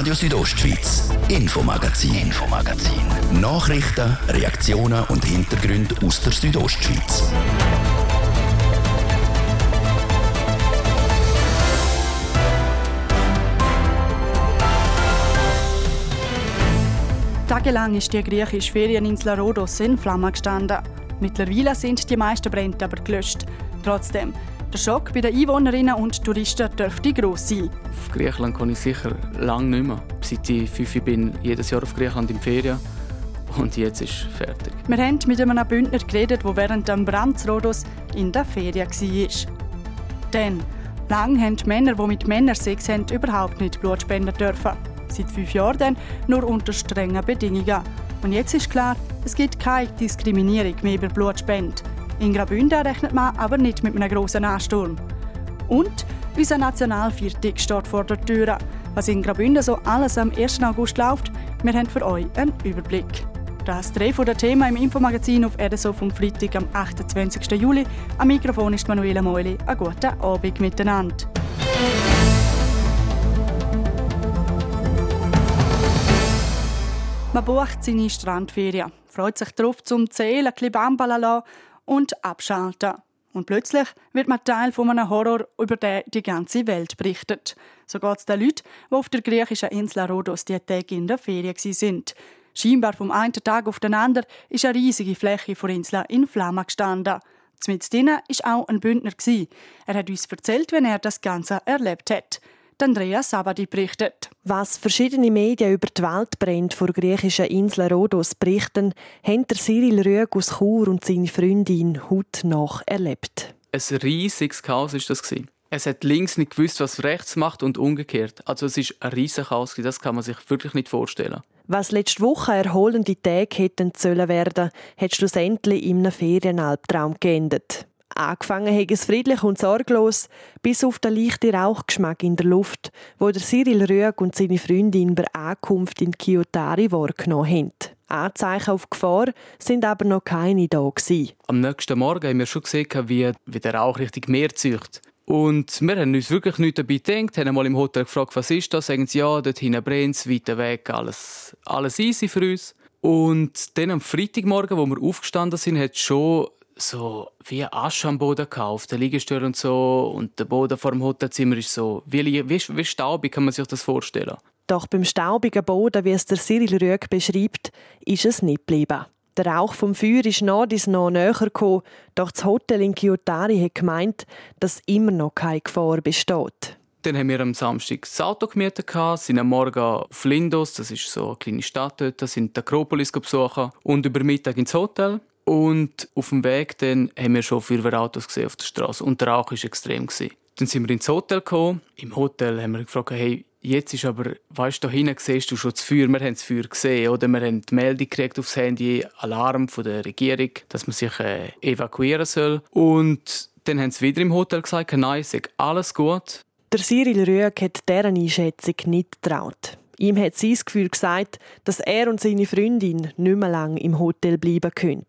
Radio Südostschweiz, Infomagazin, Infomagazin. Nachrichten, Reaktionen und Hintergründe aus der Südostschweiz. Tagelang ist die griechische Ferieninsel Rhodos in Flammen gestanden. Mittlerweile sind die meisten Brände aber gelöscht. Trotzdem, der Schock bei den Einwohnerinnen und Touristen dürfte gross sein. Auf Griechenland kann ich sicher lange nicht mehr. Seit ich fünf bin, jedes Jahr auf Griechenland in Ferien. Und jetzt ist es fertig. Wir haben mit einem Bündner geredet, der während dem Brand Rhodos in der Ferien war. Denn lange haben die Männer, die mit Männern Sex haben, überhaupt nicht Blut spenden dürfen. Seit fünf Jahren dann nur unter strengen Bedingungen. Und jetzt ist klar, es gibt keine Diskriminierung mehr über Blutspende. In Graubünden rechnet man aber nicht mit einem grossen Ansturm. Und unser Nationalviertag steht vor der Tür. Was in Graubünden so alles am 1. August läuft, wir haben für euch einen Überblick. Das drei von der Thema im Infomagazin auf RSO vom Freitag am 28. Juli. Am Mikrofon ist Manuela Meuli. Einen guten Abend miteinander. Man bucht seine Strandferien, freut sich darauf zum Zählen, ein bisschen Bambala und abschalten. Und plötzlich wird man Teil von einem Horror, über den die ganze Welt berichtet. So geht es den Leuten, die auf der griechischen Insel Rhodos die Tage in der Ferien sind. Scheinbar vom einen Tag auf den anderen ist eine riesige Fläche der Insel in Flammen gestanden. Drinnen war auch ein Bündner. Er hat uns erzählt, wie er das Ganze erlebt hat. Andrea Sabadi berichtet. Was verschiedene Medien über die Weltbrände vor griechischen Insel Rhodos berichten, haben der Cyril Rüeg aus Chur und seine Freundin heute noch erlebt. Ein riesiges Chaos war das. Es hat links nicht gewusst, was rechts macht und umgekehrt. Also es ist ein riesiges Chaos, das kann man sich wirklich nicht vorstellen. Was letzte Woche erholende Tage hätten sollen werden, hat schlussendlich in einem Ferienalbtraum geendet. Angefangen hat es friedlich und sorglos, bis auf den leichten Rauchgeschmack in der Luft, wo der Cyril Rüeg und seine Freundin bei Ankunft in Kiotari wahrgenommen haben. Anzeichen auf Gefahr sind aber noch keine da gewesen. Am nächsten Morgen haben wir schon gesehen, wie, wie der Rauch richtig Meer zieht. Und wir haben uns wirklich nichts dabei gedacht, haben mal im Hotel gefragt, was ist das? Sagen sie, ja, dort hinten brennt es, weiter weg, alles, alles easy für uns. Und dann am Freitagmorgen, wo wir aufgestanden sind, hat schon so wie Asche am Boden auf der Liegestühle und so. Und der Boden vor dem Hotelzimmer ist so, wie, wie, wie staubig kann man sich das vorstellen. Doch beim staubigen Boden, wie es der Cyril Rüeg beschreibt, ist es nicht geblieben. Der Rauch vom Feuer ist noch bis noch näher gekommen, doch das Hotel in Kyotari hat gemeint, dass immer noch keine Gefahr besteht. Dann haben wir am Samstag das Auto gemietet, sind am Morgen auf Lindos, das ist so eine kleine Stadt dort, sind die Akropolis besuchen und über Mittag ins Hotel. Und auf dem Weg dann haben wir schon Feuerwehrautos gesehen auf der Straße und der Rauch war extrem. Dann sind wir ins Hotel gekommen. Im Hotel haben wir gefragt, hey, jetzt ist aber, weißt du, da hinten siehst du schon das Feuer, wir haben das Feuer gesehen, oder wir haben die Meldung gekriegt aufs Handy, Alarm von der Regierung, dass man sich äh, evakuieren soll. Und dann haben sie wieder im Hotel gesagt, nein, es alles gut. Der Cyril Rüeg hat deren Einschätzung nicht getraut. Ihm hat sein Gefühl gesagt, dass er und seine Freundin nicht mehr lange im Hotel bleiben können.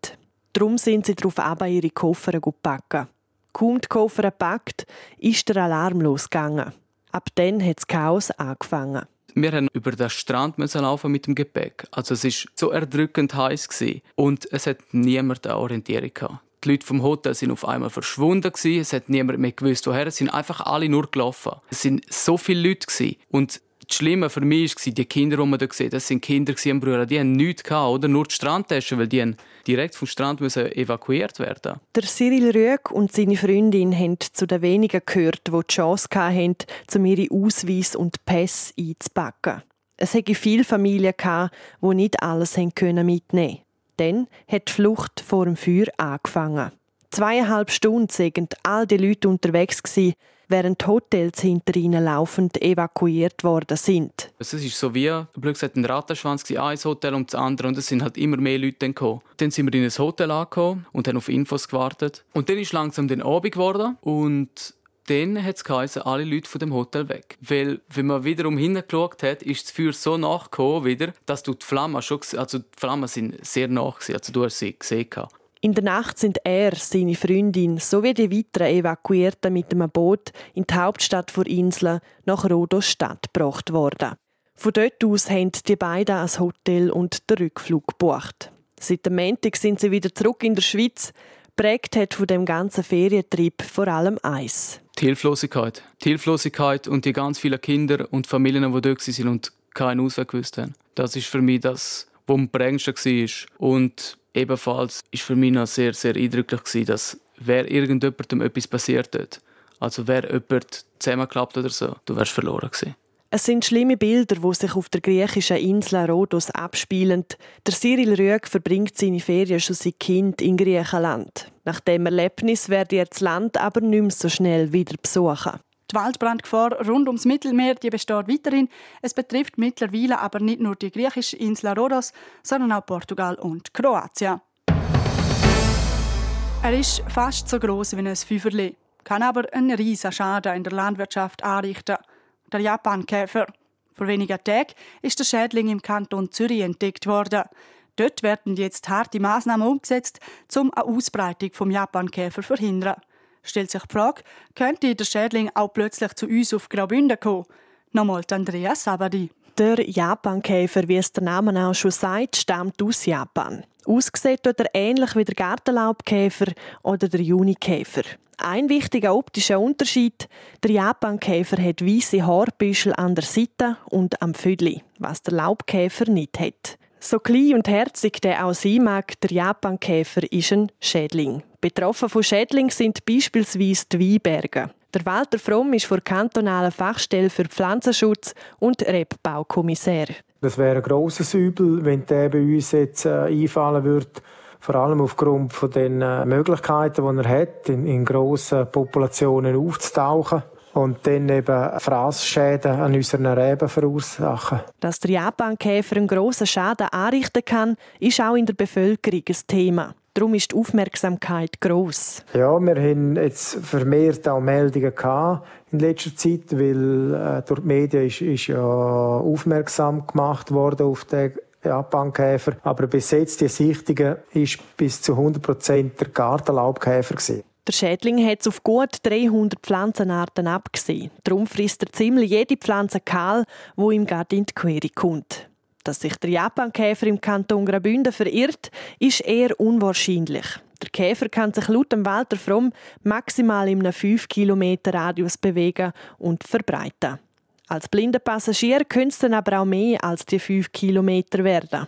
Darum sind sie darauf ab, ihre Koffer packen. Kaum die Koffer gepackt, ist der Alarm losgegangen. Ab dann hat das Chaos angefangen. Wir haben über den Strand laufen mit dem Gepäck. Also es war so erdrückend heiß und es hat niemand eine Orientierung. Die Leute vom Hotel sind auf einmal verschwunden Es hat niemand mehr gewusst, woher. Es sind einfach alle nur gelaufen. Es sind so viele Leute und das Schlimme für mich war, die Kinder, die man da sieht, das sind Kinder am Brüder, die haben nichts gehabt, oder? Nur die Strandtaschen, weil die direkt vom Strand müssen evakuiert werden Der Cyril Rüeg und seine Freundin haben zu den wenigen gehört, die die Chance hatten, um ihre Ausweis und Pässe einzupacken. Es hatte viele Familien, die nicht alles mitnehmen konnten. Dann hat die Flucht vor dem Feuer angefangen. Zweieinhalb Stunden sind all die Leute unterwegs während Hotels hinter ihnen laufend evakuiert worden sind. Es ist so wie, blöd gesagt, ein Rattenschwanz, ein Hotel um das andere und es sind halt immer mehr Leute gekommen. Dann sind wir in ein Hotel angekommen und haben auf Infos gewartet. Und dann ist langsam den Abend geworden und dann hat es geheißen, alle Leute von dem Hotel weg. Weil, wenn man wiederum hingeschaut hat, ist das Feuer so nachgekommen wieder, dass du die Flammen schon, also die Flammen sind sehr nach also du hast sie gesehen. In der Nacht sind er, seine Freundin sowie die weiteren Evakuierten mit einem Boot in die Hauptstadt der Insel nach Rhodos Stadt gebracht worden. Von dort aus haben die beiden ein Hotel und den Rückflug gebucht. Seit dem Montag sind sie wieder zurück in der Schweiz. Prägt hat von dem ganzen Ferientrip vor allem eins. Die Hilflosigkeit. Die Hilflosigkeit und die ganz vielen Kinder und Familien, die dort waren und keinen Ausweg gewusst haben. Das ist für mich das, was am prägendsten war. Und ebenfalls ist für mich noch sehr, sehr eindrücklich, dass wer irgendjemandem etwas passiert dort, also wer jemand zusammenklappt oder so, du wärst verloren gewesen. Es sind schlimme Bilder, die sich auf der griechischen Insel Rhodos abspielen. Der Cyril Rüegg verbringt seine Ferien schon seit Kind in Griechenland. Nach dem Erlebnis werde er das Land aber nicht mehr so schnell wieder besuchen. Die Waldbrandgefahr rund ums Mittelmeer die besteht weiterhin. Es betrifft mittlerweile aber nicht nur die griechische Insel Rhodos, sondern auch Portugal und Kroatien. Er ist fast so groß wie ein Fünferli, kann aber einen riesen Schaden in der Landwirtschaft anrichten. Der Japankäfer. Vor wenigen Tagen ist der Schädling im Kanton Zürich entdeckt worden. Dort werden jetzt harte Maßnahmen umgesetzt, um eine Ausbreitung vom Japankäfer zu verhindern stellt sich die Frage, könnte der Schädling auch plötzlich zu uns auf Graubünden kommen? Nochmal Andreas Sabadi. Der Japankäfer, wie es der Name auch schon sagt, stammt aus Japan. Ausgesehen tut er ähnlich wie der Gartenlaubkäfer oder der Junikäfer. Ein wichtiger optischer Unterschied: der Japankäfer hat weiße Haarbüschel an der Seite und am Füdli, was der Laubkäfer nicht hat. So klein und herzig der auch sein mag, der Japankäfer ist ein Schädling. Betroffen von Schädlingen sind beispielsweise die Weinberge. Der Walter Fromm ist vor kantonalen Fachstelle für Pflanzenschutz und Rebbaukommissär. Das wäre ein grosses Übel, wenn der bei uns jetzt äh, einfallen würde. Vor allem aufgrund von den äh, Möglichkeiten, die er hat, in, in grossen Populationen aufzutauchen und dann eben Fraßschäden an unseren Reben verursachen. Dass der Japankäfer einen grossen Schaden anrichten kann, ist auch in der Bevölkerung ein Thema. Darum ist die Aufmerksamkeit gross. Ja, wir haben jetzt vermehrt auch Meldungen gehabt in letzter Zeit, weil äh, durch die Medien ist, ist ja aufmerksam gemacht worden auf den Japankäfer. Aber bis jetzt die Sichtungen ist bis zu 100 Prozent der Gartenlaubkäfer gewesen. Der Schädling hat es auf gut 300 Pflanzenarten abgesehen. Darum frisst er ziemlich jede Pflanze kahl, wo ihm gerade in die Quere kommt. Dass sich der Japankäfer im Kanton Graubünden verirrt, ist eher unwahrscheinlich. Der Käfer kann sich laut Walter Fromm maximal in einem 5 Kilometer Radius bewegen und verbreiten. Als blinder Passagier können es dann aber auch mehr als die 5 Kilometer werden.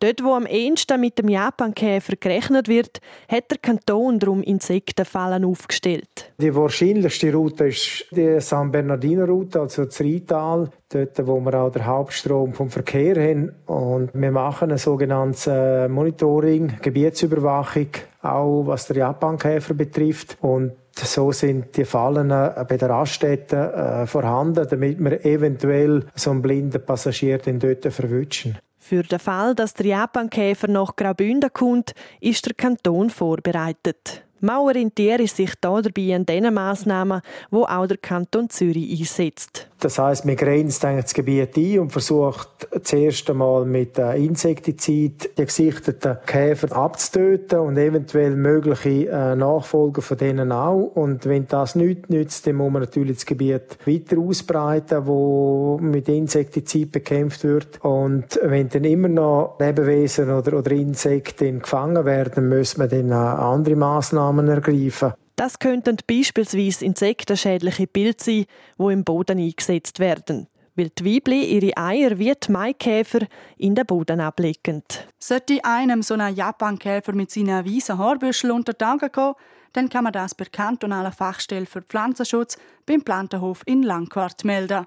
Dort, wo am ehesten mit dem Japankäfer gerechnet wird, hat der Kanton darum Insektenfallen aufgestellt. Die wahrscheinlichste Route ist die San Bernardino-Route, also das Rheintal, dort, wo wir auch den Hauptstrom vom Verkehr haben. Und wir machen ein sogenanntes äh, Monitoring, Gebietsüberwachung, auch was der Japankäfer betrifft. Und so sind die Fallen äh, bei der Raststätte äh, vorhanden, damit wir eventuell so einen blinden Passagier dort verwischen. Für den Fall, dass der Japankäfer nach Graubünden kommt, ist der Kanton vorbereitet. Man orientiere sich hier dabei an den Massnahmen, die auch der Kanton Zürich einsetzt. Das heißt, man grenzt das Gebiet ein und versucht zuerst einmal mit Insektizid die gesichteten Käfer abzutöten und eventuell mögliche äh, Nachfolger von denen auch. Und wenn das nicht nützt, dann muss man natürlich das Gebiet weiter ausbreiten, wo mit Insektizid bekämpft wird. Und wenn dann immer noch Lebewesen oder, oder Insekten gefangen werden, muss man dann andere Maßnahmen ergreifen. Das könnten beispielsweise insektenschädliche Pilze sein, die im Boden eingesetzt werden weil die Weibli ihre Eier wie die Maikäfer in den Boden ablegen. Sollte einem so ein Japankäfer mit seinen weißen Haarbüscheln unter die Augen gehen, dann kann man das per kantonaler Fachstelle für Pflanzenschutz beim Plantenhof in Langquart melden.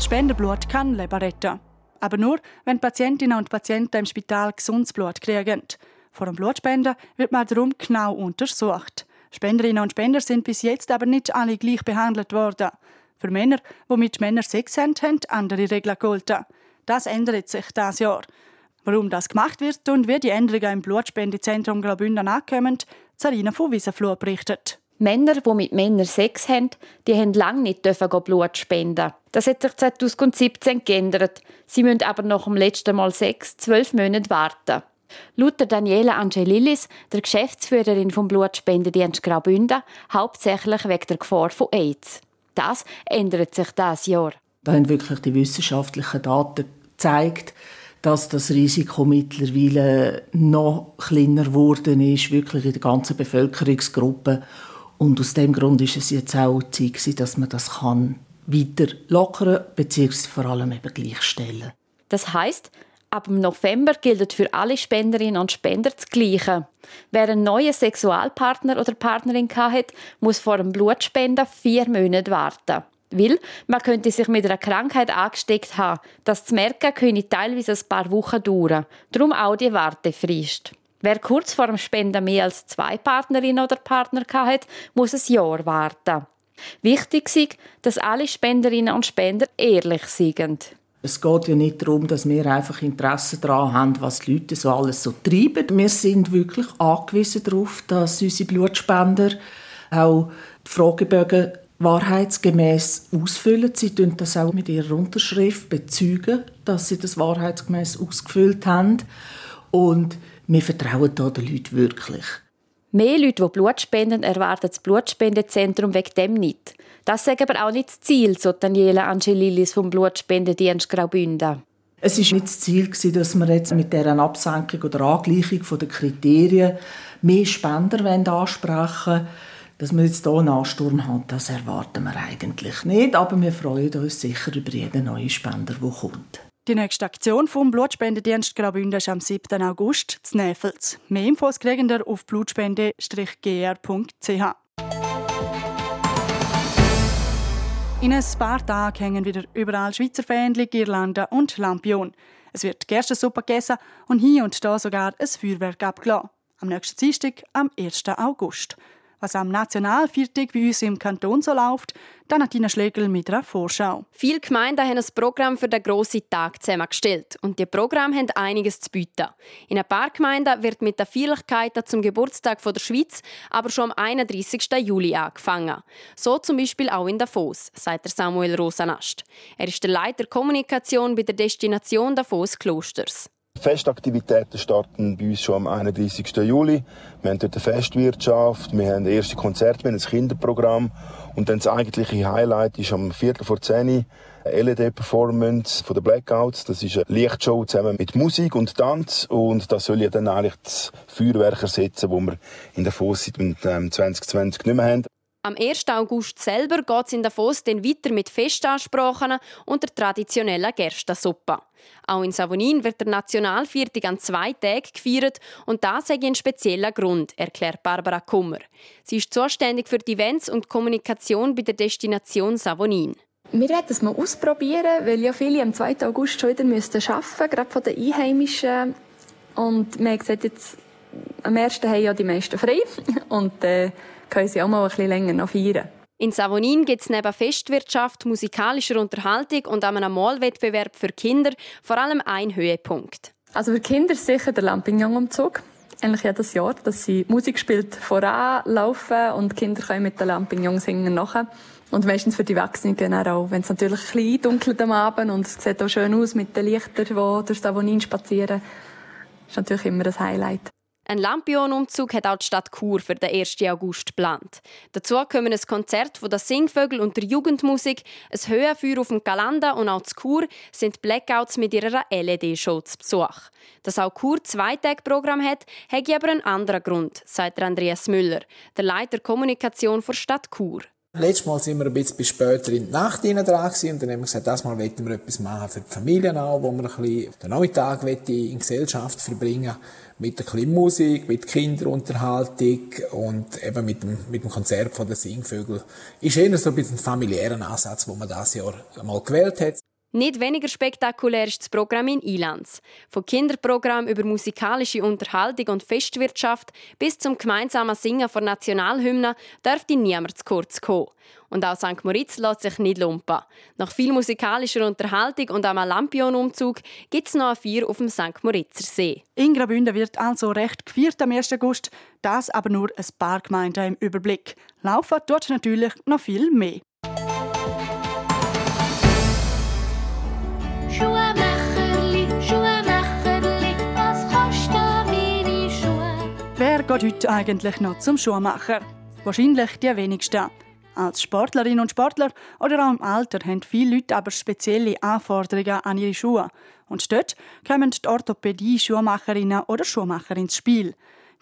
Spenderblut kann Leben retten. Aber nur, wenn Patientinnen und Patienten im Spital gesundes Blut kriegen. Vor dem Blutspenden wird man darum genau untersucht. Spenderinnen und Spender sind bis jetzt aber nicht alle gleich behandelt worden. Für Männer, die mit Männern Sex haben, haben andere Regeln gelten. Das ändert sich das Jahr. Warum das gemacht wird und wie die Änderungen im Blutspendezentrum Graubünden ankommen, Zarina von Wiesenflur berichtet. Männer, die mit Männern Sex haben, die haben lange nicht Blut spenden. Das hat sich 2017 geändert. Sie müssen aber nach dem letzten Mal Sex zwölf Monate warten. Laut Daniela Angelilis, der Geschäftsführerin vom Blutspendedienst Graubünden, hauptsächlich wegen der Gefahr von AIDS. Das ändert sich das Jahr. Da haben wirklich die wissenschaftlichen Daten gezeigt, dass das Risiko mittlerweile noch kleiner geworden ist, wirklich in der ganzen Bevölkerungsgruppe. Und aus dem Grund ist es jetzt auch Zeit, dass man das kann weiter lockern bzw. vor allem eben gleichstellen. Das heißt, ab November gilt für alle Spenderinnen und Spender das Gleiche. Wer einen neuen Sexualpartner oder Partnerin hat, muss vor dem Blutspenden vier Monate warten. Weil man könnte sich mit einer Krankheit angesteckt haben. Das zu merken könnte teilweise ein paar Wochen dauern. Darum auch die Wartefrist. Wer kurz vor dem Spenden mehr als zwei Partnerinnen oder Partner hat, muss ein Jahr warten. Wichtig ist, dass alle Spenderinnen und Spender ehrlich sind. Es geht ja nicht darum, dass wir einfach Interesse daran haben, was die Leute so alles so treiben. Wir sind wirklich angewiesen darauf, dass unsere Blutspender auch die Fragebögen wahrheitsgemäß ausfüllen. Sie tun das auch mit ihrer Unterschrift bezeugen, dass sie das wahrheitsgemäß ausgefüllt haben. Und wir vertrauen da den Leuten wirklich. Mehr Leute, die Blut spenden, erwarten das Blutspendezentrum wegen dem nicht. Das ist aber auch nicht das Ziel, so Daniela Angelilis vom Blutspendedienst Graubünden. Es war nicht das Ziel, dass wir jetzt mit dieser Absenkung oder Angleichung der Kriterien mehr Spender ansprechen wollen. Dass wir jetzt hier einen Ansturm haben, das erwarten wir eigentlich nicht. Aber wir freuen uns sicher über jeden neuen Spender, der kommt. Die nächste Aktion vom Blutspendedienst Graubünden ist am 7. August zu Nefels. Mehr Infos kriegen ihr auf blutspende-gr.ch. In ein paar Tagen hängen wieder überall Schweizer Fähnchen, Girlanden und Lampion. Es wird Gerstensuppe gegessen und hier und da sogar ein Feuerwerk abgelassen. Am nächsten Dienstag, am 1. August was am Nationalviertag bei uns im Kanton so läuft, dann hat Tina Schlegel mit einer Vorschau. Viele Gemeinden haben ein Programm für den grossen Tag zusammengestellt und die Programme haben einiges zu bieten. In ein paar Gemeinden wird mit den Feierlichkeiten zum Geburtstag der Schweiz aber schon am 31. Juli angefangen. So zum Beispiel auch in Davos, sagt Samuel Rosanast. Er ist der Leiter Kommunikation bei der Destination Davos Klosters. Festaktivitäten starten bei uns schon am 31. Juli. Wir haben dort eine Festwirtschaft, wir haben erste Konzerte, wir haben ein Kinderprogramm und dann das eigentliche Highlight ist am Viertel vor 10 eine LED-Performance von den Blackouts. Das ist eine Lichtshow zusammen mit Musik und Tanz und das soll ja dann eigentlich das Feuerwerk ersetzen, das wir in der Fosse seit 2020 ähm, nicht mehr haben. Am 1. August selber geht es in Davos dann weiter mit Festansprachen und der traditionellen Gerstensuppe. Auch in Savonin wird der Nationalviertag an zwei Tagen gefeiert und das hat einen speziellen Grund, erklärt Barbara Kummer. Sie ist zuständig für die Events und Kommunikation bei der Destination Savonin. Wir werden es mal ausprobieren, weil ja viele am 2. August schon wieder arbeiten müssen, gerade von den Einheimischen. Und man sieht jetzt, am 1. haben ja die meisten frei. Und äh, können sie auch mal ein bisschen länger noch feiern. In Savonin gibt es neben Festwirtschaft, musikalischer Unterhaltung und einem Malwettbewerb für Kinder vor allem einen Höhepunkt. Also für Kinder sicher der Lampignon-Umzug. Eigentlich jedes Jahr, dass sie Musik spielt, voranlaufen und Kinder können mit den Lampignons singen nachher. Und meistens für die Erwachsenen auch, wenn es natürlich ein bisschen dunkelt am Abend und es sieht auch schön aus mit den Lichtern, die durch Savonin spazieren. Das ist natürlich immer ein Highlight. Ein Lampion-Umzug hat auch die Stadt Chur für den 1. August geplant. Dazu kommen ein Konzert von der Singvögel und der Jugendmusik, ein Höhenfeuer auf dem Galanda und auch zu Chur sind Blackouts mit ihrer LED-Show zu Besuch. Dass auch Chur zwei Tage Programm hat, hat aber einen anderen Grund, sagt Andreas Müller, der Leiter Kommunikation der Stadt Chur. Letztes Mal sind wir ein bisschen später in die Nacht dran und dann haben wir gesagt, das Mal wollen wir etwas machen für die Familien auch, wo wir ein bisschen den Nachmittag in Gesellschaft verbringen mit der Klimmmusik, mit Kinderunterhaltung und eben mit dem, mit dem Konzert von den Singvögel. Ist eher so ein bisschen ein familiärer Ansatz, den man das Jahr mal gewählt hat. Nicht weniger spektakulär ist das Programm in Ilanz. Von Kinderprogramm über musikalische Unterhaltung und Festwirtschaft bis zum gemeinsamen Singen von Nationalhymnen dürfte niemand zu kurz kommen. Und auch St. Moritz lässt sich nicht lumpen. Nach viel musikalischer Unterhaltung und einem Lampion-Umzug gibt es noch ein Vier auf dem St. Moritzer See. In Graubünden wird also recht gefeiert am 1. August, das aber nur ein paar Gemeinden im Überblick. Laufen tut natürlich noch viel mehr. Geht heute eigentlich noch zum Schuhmacher? Wahrscheinlich die wenigsten. Als Sportlerinnen und Sportler oder auch im Alter haben viele Leute aber spezielle Anforderungen an ihre Schuhe. Und dort kommen die Orthopädie-Schuhmacherinnen oder Schuhmacher ins Spiel.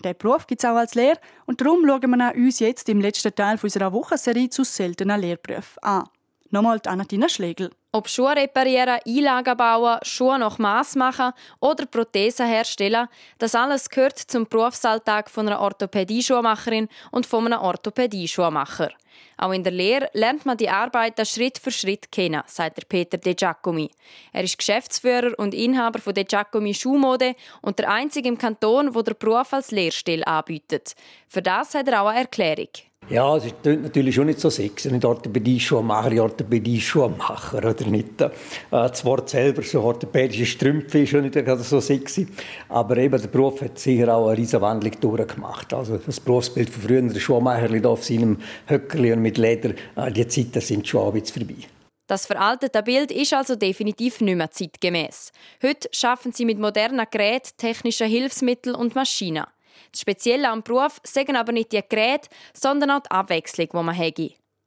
Der Beruf gibt es auch als Lehr und darum schauen wir uns jetzt im letzten Teil unserer Wochenserie zu seltenen Lehrberufen an. Nochmal Anatina Schlegel. Ob Schuhe reparieren, Einlagen bauen, Schuhe nach Maß machen oder Prothesen herstellen, das alles gehört zum Berufsalltag von einer Orthopädie-Schuhmacherin und von einem Orthopädie-Schuhmacher. Auch in der Lehre lernt man die Arbeiten Schritt für Schritt kennen, sagt der Peter De Giacomi. Er ist Geschäftsführer und Inhaber von De Giacomi Schuhmode und der einzige im Kanton, wo der Beruf als Lehrstelle anbietet. Für das hat er auch eine Erklärung. Ja, es ist natürlich schon nicht so sexy, nicht Orthopädie-Schuhmacher, Orthopädie-Schuhmacher, oder nicht? Äh, das Wort selber, so orthopädische Strümpfe, ist schon nicht so sexy. Aber eben, der Beruf hat sicher auch eine riesige Wandlung durchgemacht. Also das Berufsbild von früher, der Schuhmacher auf seinem Höckerli und mit Leder, äh, die Zeiten sind schon ein bisschen vorbei. Das veraltete Bild ist also definitiv nicht mehr zeitgemäß. Heute schaffen sie mit modernen Geräten, technischen Hilfsmitteln und Maschinen. Das Spezielle am Beruf sagen aber nicht die Geräte, sondern auch die Abwechslung, die man hat.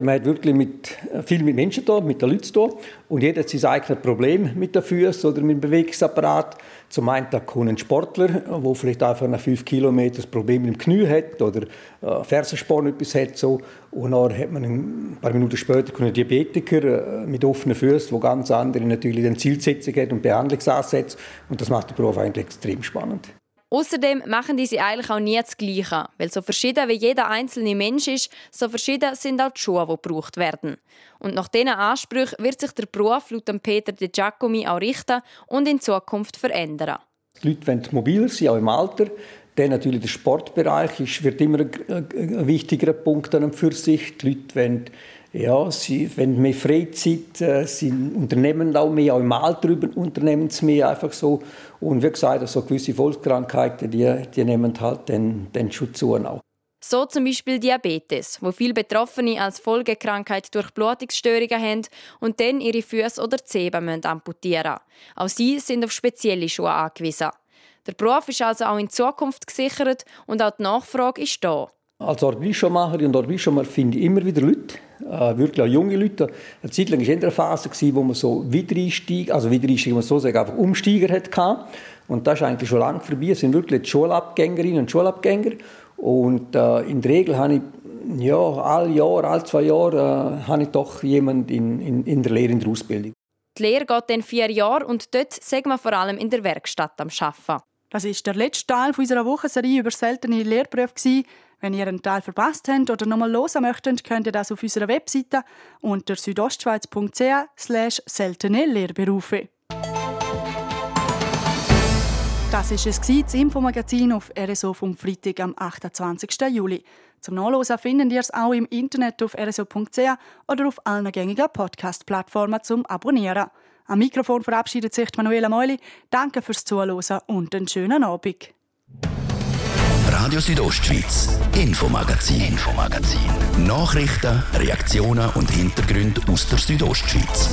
Man hat wirklich mit, viel mit Menschen da, mit den Leuten da. Und jeder hat sein eigenes Problem mit den Füßen oder mit dem Bewegungsapparat. Zum einen kommt ein Sportler, der vielleicht einfach nach fünf Kilometern das Problem mit dem Knie hat oder äh, Fersensporn etwas hat. So. Und dann hat man ein paar Minuten später einen Diabetiker äh, mit offenen Füßen, der ganz andere natürlich eine Zielsetzung hat und Behandlungsansätze. Und das macht den Beruf eigentlich extrem spannend. Außerdem machen diese eigentlich auch nie das Gleiche, weil so verschieden wie jeder einzelne Mensch ist, so verschieden sind auch die Schuhe, die gebraucht werden. Und nach diesen Ansprüchen wird sich der Beruf laut Peter De Giacomi auch richten und in Zukunft verändern. Die Leute wollen mobiler sein, auch im Alter. Dann natürlich der Sportbereich ist, wird immer ein, wichtiger Punkt an für sich. Die Leute wollen ja, sie, wenn mehr Freizeit, äh, sie unternehmen auch mehr, auch im Alter unternehmen sie mehr einfach so. Und wie gesagt, so also gewisse Volkskrankheiten, die, die nehmen halt den, den Schutz zu auch. So zum Beispiel Diabetes, wo viele Betroffene als Folgekrankheit durch Blutungsstörungen haben und dann ihre Füße oder Zehen amputieren müssen. Auch sie sind auf spezielle Schuhe angewiesen. Der Beruf ist also auch in Zukunft gesichert und auch die Nachfrage ist da. Als Orbischamacher und Orbischamacher finde ich immer wieder Leute, äh, wirklich auch junge Leute. Eine Zeit lang war in der Phase, wo man so Wiedereinstieg, also Wiedereinstieg, man so sagen, einfach Umsteiger hatte. Und das ist eigentlich schon lange vorbei. Es sind wirklich die Schulabgängerinnen und Schulabgänger. Und äh, in der Regel habe ich ja, alle Jahr, alle zwei Jahre äh, habe ich doch jemanden in, in, in der Lehre, in der Ausbildung. Die Lehre geht dann vier Jahre und dort sagen wir vor allem in der Werkstatt am Arbeiten. Das ist der letzte Teil unserer Wochenserie über seltene Lehrberufe. Wenn ihr einen Teil verpasst habt oder nochmal hören möchtet, könnt ihr das auf unserer Webseite unter südostschweiz.ch seltene Lehrberufe. Das war es, das Infomagazin auf RSO vom Freitag am 28. Juli. Zum Nachlesen findet ihr es auch im Internet auf rso.ch oder auf allen gängigen Podcast-Plattformen zum Abonnieren. Am Mikrofon verabschiedet sich Manuela Meuli. Danke fürs Zuhören und einen schönen Abend. Radio Südostschweiz, Infomagazin, Infomagazin. Nachrichten, Reaktionen und Hintergründe aus der Südostschweiz.